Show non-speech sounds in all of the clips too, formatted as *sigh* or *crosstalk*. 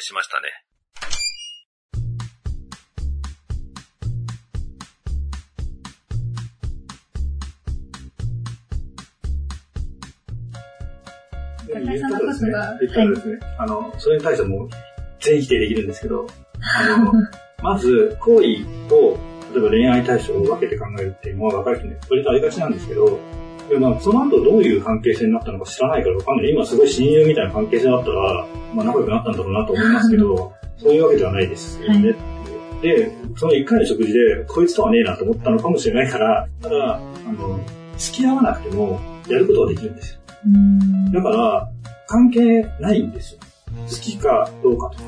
いしましたね。高井さんのことが、言ったらですね、あの、それに対しても全否定できるんですけど、あの、*laughs* まず、行為と、例えば恋愛対象を分けて考えるっていうのは若い人に割とありがちなんですけど、でまあ、その後どういう関係性になったのか知らないからわかんない。今すごい親友みたいな関係性だったら、まあ仲良くなったんだろうなと思いますけど、*laughs* そういうわけではないですよね。はい、で、その一回の食事で、こいつとはねえなと思ったのかもしれないから、ただ、あの、付き合わなくても、やることはできるんですよ。だから、関係ないんですよ。好きかどうかとか。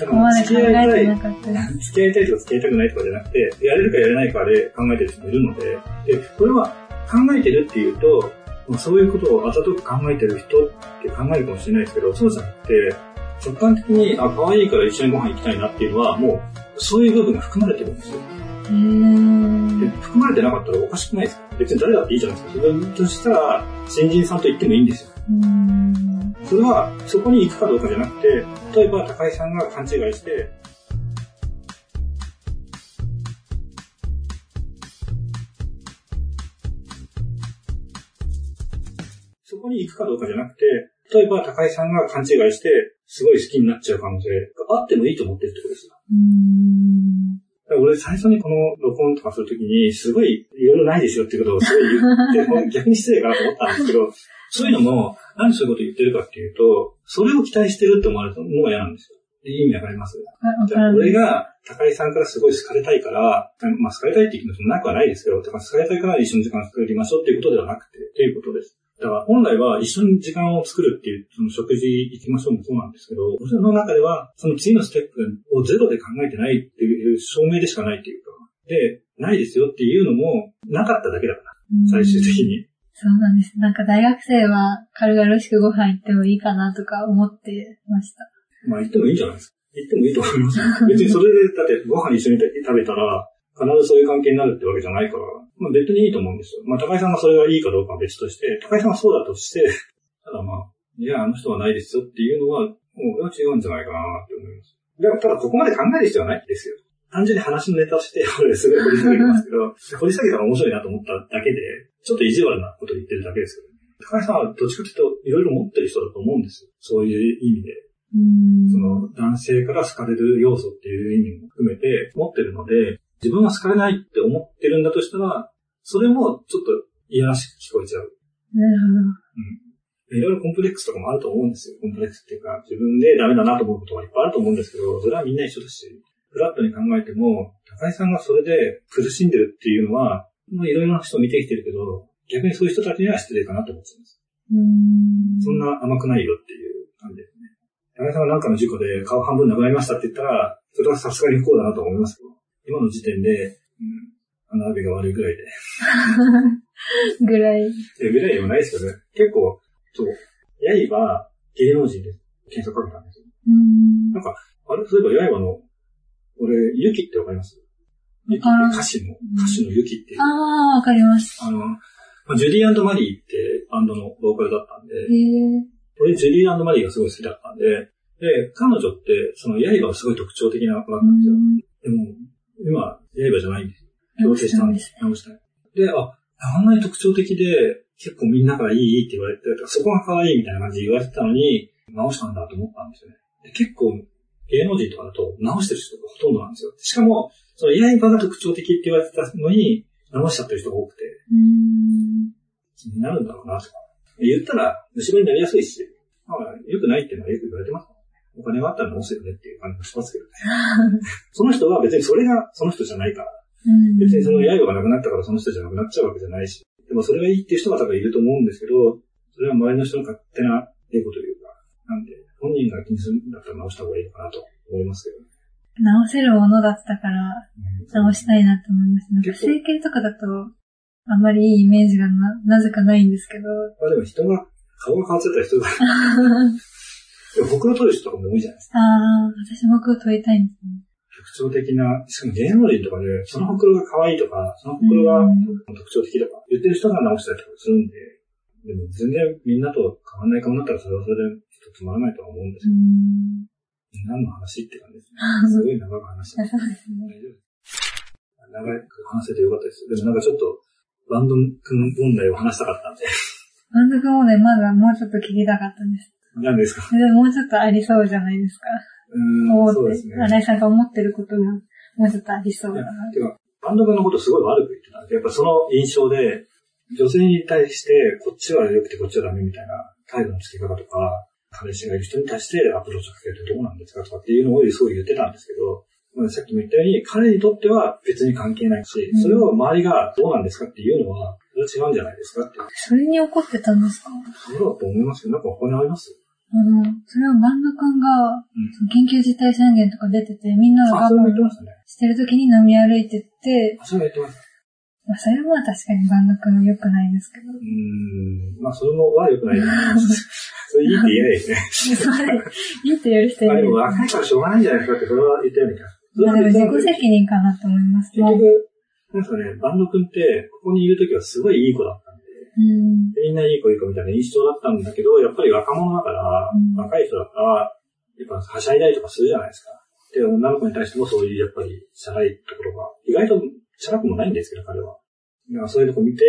だから付き合いたい、付き合いたいとか付き合いたくないとかじゃなくて、やれるかやれないかで考えてる人もいるので、で、これは考えてるっていうと、そういうことをあざとく考えてる人って考えるかもしれないですけど、そうじゃなくて、直感的に、あ、可愛いから一緒にご飯行きたいなっていうのは、もう、そういう部分が含まれてるんですよ。で含まれてなかったらおかしくないですか？別に誰だっていいじゃないですか。それとしたら、新人さんと言ってもいいんですよ。それは、そこに行くかどうかじゃなくて、例えば高井さんが勘違いして、行くかどうかじゃなくて、例えば高井さんが勘違いして、すごい好きになっちゃう可能性があってもいいと思ってるってことですよ。俺最初にこの録音とかするときに、すごいいろいろないですよっていうことをすごい言って、*laughs* 逆に失礼かなと思ったんですけど、そういうのも、なんでそういうこと言ってるかっていうと、それを期待してるって思われるのが嫌なんですよ。意味わかります？じゃあ、俺が高井さんからすごい好かれたいから、まあ好かれたいっていう気持ちもなくはないですけど、好かれたいから一緒に時間を作りましょうっていうことではなくて、っていうことです。だから本来は一緒に時間を作るっていう、その食事行きましょうもそうなんですけど、その中では、その次のステップをゼロで考えてないっていう証明でしかないっていうか、で、ないですよっていうのもなかっただけだから、最終的に。そうなんです。なんか大学生は軽々しくご飯行ってもいいかなとか思ってました。まあ行ってもいいんじゃないですか。行ってもいいと思います。別にそれで、だってご飯一緒に食べたら、必ずそういう関係になるってわけじゃないから、まあ別にいいと思うんですよ。まあ高井さんがそれがいいかどうかは別として、高井さんがそうだとして、*laughs* ただまあ、いや、あの人はないですよっていうのは、もう俺は違うんじゃないかなって思います。でもただここまで考える必要はないですよ。単純に話のネタとして、*laughs* 俺すごい掘り下げてますけど、*laughs* 掘り下げたら面白いなと思っただけで、ちょっと意地悪なこと言ってるだけですけど、ね、高橋さんはどっちかというと、いろいろ持ってる人だと思うんですよ。そういう意味で。その男性から好かれる要素っていう意味も含めて持ってるので、自分は好かれないって思ってるんだとしたら、それもちょっといやらしく聞こえちゃう。なるほど。うん。いろいろコンプレックスとかもあると思うんですよ。コンプレックスっていうか、自分でダメだなと思うことはいっぱいあると思うんですけど、それはみんな一緒だし、フラットに考えても、高井さんがそれで苦しんでるっていうのは、いろいろな人を見てきてるけど、逆にそういう人たちには失礼かなと思ってます。うんそんな甘くないよっていう感じですね。高井さんが何かの事故で顔半分なくなりましたって言ったら、それはさすがに不幸だなと思いますけど、今の時点で、うん、穴あびが悪いぐらいで。*laughs* ぐらい。え、ぐらいでもないですけどね。結構、そう、ヤイは芸能人で検索かけたんですよ。なんか、あれ、そういえばヤイバの、俺、ユキってわかります？ユキって歌手の、歌手のユキっていう。ああ、わかります。あの、まあ、ジュディマリーってバンドのボーカルだったんで、俺ジュディマリーがすごい好きだったんで、で、彼女って、その刃がすごい特徴的なバンドなんですよ。でも、今、刃じゃないんですよ。強制したんです。直したい。で、あ、あんなに特徴的で、結構みんなからいいって言われて、そこが可愛いみたいな感じで言われてたのに、直したんだと思ったんですよね。結構、芸能人とかだと直してる人がほとんどなんですよ。しかも、その刃が特徴的って言われてたのに、直しちゃってる人が多くて、気になるんだろうなとか。言ったら、虫歯になりやすいし、まあ、良くないっていうのはよく言われてますお金があったら直せよねっていう感じもしますけどね。*laughs* その人は別にそれがその人じゃないから。別にその刃がなくなったからその人じゃなくなっちゃうわけじゃないし。でもそれがいいっていう人が多分いると思うんですけど、それは周りの人の勝手なエゴというか、なんで、本人が気にするんだったら直した方がいいかなと思いますけどね。直せるものだったから、直したいなと思います。なんか整形とかだと、あんまりいいイメージがな、なぜかないんですけど。まあでも人が、顔が変わっちゃったら人が *laughs* でも、ほくろ取る人とかも多いじゃないですか。ああ、私もほくろ取りたいんですね。特徴的な、しかも芸能人とかで、そのほくろが可愛いとか、そのほくろが特徴的とか、言ってる人が直したりとかするんで、でも全然みんなと変わんない顔になったらそれはそれで一つつまらないとは思うんですけど。何の話って感じですね。*laughs* すごい長く話してそうですね。大丈夫長く話せてよかったです。でもなんかちょっと、バンド君問題を話したかったんで。バンド君問題まだもうちょっと聞きたかったんです。何ですか？でももうちょっとありそうじゃないですか。うん、そうですね。新井さんが思ってることがもうちょっとありそうだな。てか、バンド君のことすごい悪く言ってたんで、やっぱその印象で、女性に対して、こっちは良くてこっちはダメみたいな態度の付け方とか、彼氏がいる人に対してアプローチをかけるってどうなんですかとかっていうのをすごい言ってたんですけど、さっきも言ったように、彼にとっては別に関係ないし、それを周りがどうなんですかっていうのは、それは違うんじゃないですかって。それに怒ってたんですか？そうだと思いますけど、なんか他にあります？あの、それはバンド君が、緊急事態宣言とか出てて、みんなが我慢してる時に飲み歩いてって、あ、それは言ってました。まあ、それは確かにバンド君は良くないですけど。うん。まあ、それもは良くないそれいいって言えないですね。*laughs* いいって言える人いる。あ、でも若いからしょうがないんじゃないですかって、それは言ったようにまあでも自己責任かなと思います結局、なんかね、バンド君って、ここにいるときはすごいいい子だっみんないい子いい子みたいな印象だったんだけど、やっぱり若者だから、うん、若い人だから、やっぱはしゃいだりとかするじゃないですか。で、女の子に対してもそういうやっぱり、しゃらいところが、意外としゃらくもないんですけど、彼は。そういうとこ見て、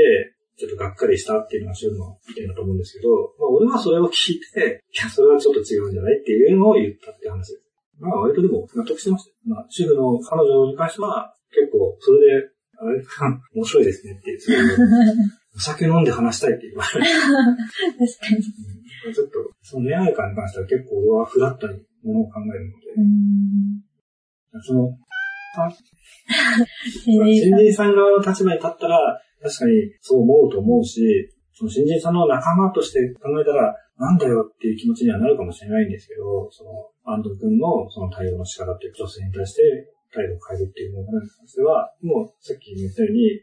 ちょっとがっかりしたっていうのが主の意見だと思うんですけど、まあ俺はそれを聞いて、いや、それはちょっと違うんじゃないっていうのを言ったって話です。まあ割とでも納得してました。まあ主婦の彼女に関しては結構それで、あれ？*laughs* 面白いですねっていう、*laughs* お酒飲んで話したいって言われる。*laughs* 確かに。うん、ちょっと、その恋愛観に関しては結構俺はフラットにものを考えるので、その、*laughs* 新人さん側の立場に立ったら、確かにそう思うと思うし、その新人さんの仲間として考えたら、なんだよっていう気持ちにはなるかもしれないんですけど、その、安藤君のその対応の仕方っていう女性に対して態度を変えるっていうものに関しては、もうさっき言ったように、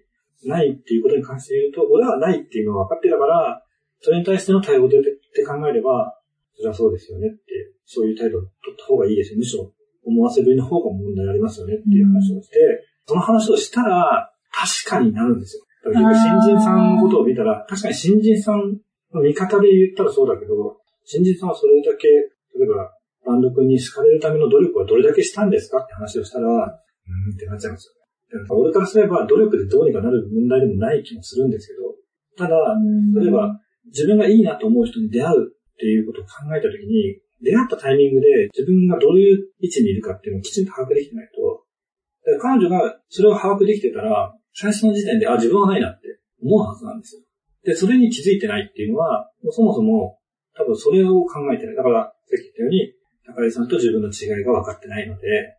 ないっていうことに関して言うと、俺はないっていうのは分かってたから、それに対しての対応でって考えれば、それはそうですよねって、そういう態度を取った方がいいですよ。むしろ思わせるの方が問題ありますよねっていう話をして、その話をしたら、確かになるんですよ。だから新人さんのことを見たら、確かに新人さんの見方で言ったらそうだけど、新人さんはそれだけ、例えば、バンド君に好かれるための努力はどれだけしたんですかって話をしたら、うーんってなっちゃうんですよ。俺からすれば努力でどうにかなる問題でもない気もするんですけど、ただ、例えば自分がいいなと思う人に出会うっていうことを考えたときに、出会ったタイミングで自分がどういう位置にいるかっていうのをきちんと把握できてないと、彼女がそれを把握できてたら、最初の時点で、あ、自分はないなって思うはずなんですよ。で、それに気づいてないっていうのは、もうそもそも多分それを考えてない。だから、さっき言ったように、高井さんと自分の違いが分かってないので、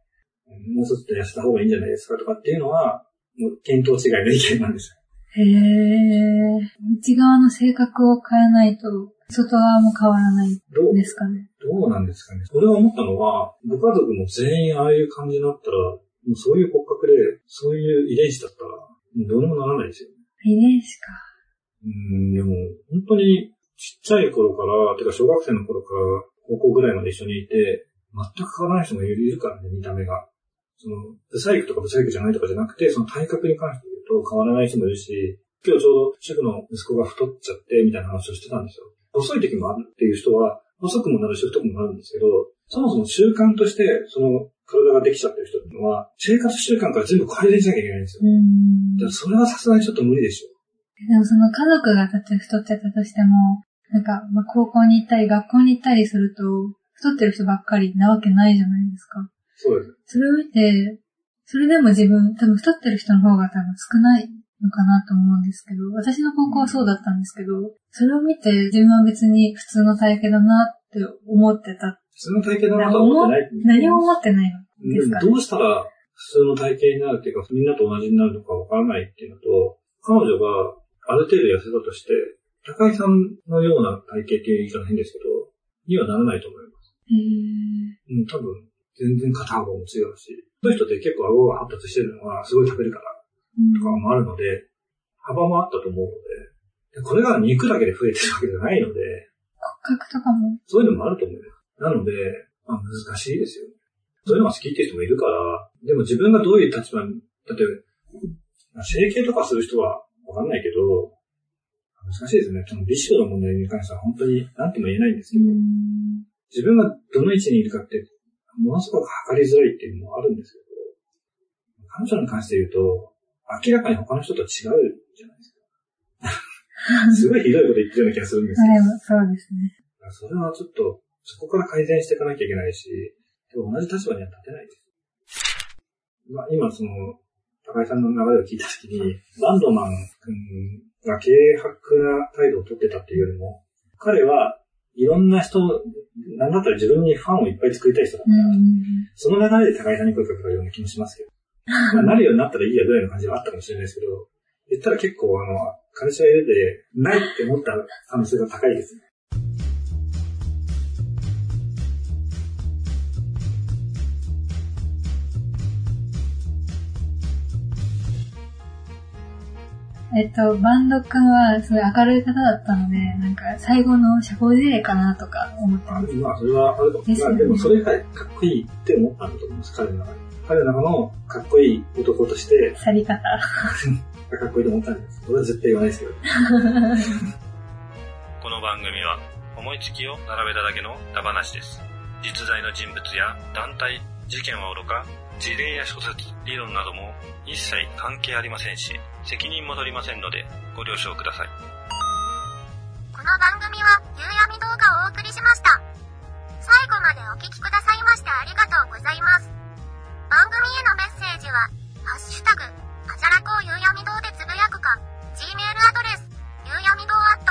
もうちょっと痩せた方がいいんじゃないですかとかっていうのは、もう見当違いの意見なんですよ。へえ。内側の性格を変えないと、外側も変わらないんですかねど。どうなんですかね。俺が思ったのは、ご家族も全員ああいう感じになったら、もうそういう骨格で、そういう遺伝子だったら、もうどうにもならないですよね。遺伝子か。うん、でも、本当にちっちゃい頃から、てか小学生の頃から高校ぐらいまで一緒にいて、全く変わらない人もいるからね、見た目が。その、ブサイクとかブサイクじゃないとかじゃなくて、その体格に関して言うと変わらない人もいるし、今日ちょうど主婦の息子が太っちゃってみたいな話をしてたんですよ。細い時もあるっていう人は、細くもなるし太くもなるんですけど、そもそも習慣として、その体ができちゃってる人っていうのは、生活習慣から全部改善しなきゃいけないんですよ。うんそれはさすがにちょっと無理でしょ。でもその家族が例えば太ってたとしても、なんか、まあ、高校に行ったり学校に行ったりすると、太ってる人ばっかりなわけないじゃないですか。そうです。それを見て、それでも自分、多分太ってる人の方が多分少ないのかなと思うんですけど、私の高校はそうだったんですけど、それを見て自分は別に普通の体型だなって思ってた。普通の体型だなと思ってない何も思ってないの？ですか、ね、どうしたら普通の体型になるっていうか、みんなと同じになるのかわからないっていうのと、彼女がある程度痩せたとして、高井さんのような体型っていう言い方変ですけど、にはならないと思います。へうん、多分、全然肩幅も違うし、そういう人って結構顎が発達してるのはすごい食べるからとかもあるので、幅もあったと思うので、これが肉だけで増えてるわけじゃないので、骨格とかも。そういうのもあると思うよ。なので、まあ、難しいですよね。そういうのが好きっていう人もいるから、でも自分がどういう立場に、例えば、整形とかする人はわかんないけど、難しいですね。その美醜の問題に関しては本当に何とも言えないんですけど、自分がどの位置にいるかって、ものすごく測りづらいっていうのもあるんですけど、彼女に関して言うと、明らかに他の人と違うじゃないですか。*laughs* すごいひどいこと言ってるような気がするんですけど。そうですね。それはちょっと、そこから改善していかなきゃいけないし、同じ立場には立てないです。まあ、今その、高井さんの流れを聞いたときに、バンドマン君が軽薄な態度をとってたっていうよりも、彼はいろんな人、なんだったら自分にファンをいっぱい作りたい人だから、その流れで高井さんに声かけたような気もしますけど、*laughs* まあ、なるようになったらいいやぐらいの感じはあったかもしれないですけど、言ったら結構あの、彼氏がいるで、ないって思った可能性が高いですね。えっと、バンド君はすごい明るい方だったので、なんか最後の社交辞令かなとか思ってます。まあ、それはあるかも。まあ、でもそれがかっこいいって思ったんだと思います、彼の中で。彼の中のかっこいい男として。去り方。かっこいいと思ったんです。それは絶対言わないですけど。*laughs* この番組は思いつきを並べただけのダ話です。実在の人物や団体、事件は愚か、事例や諸説、理論なども一切関係ありませんし、責任も取りませんので、ご了承ください。この番組は、夕闇動画をお送りしました。最後までお聴きくださいましてありがとうございます。番組へのメッセージは、ハッシュタグ、あじゃらこう夕闇堂でつぶやくか、Gmail アドレス、夕闇堂 at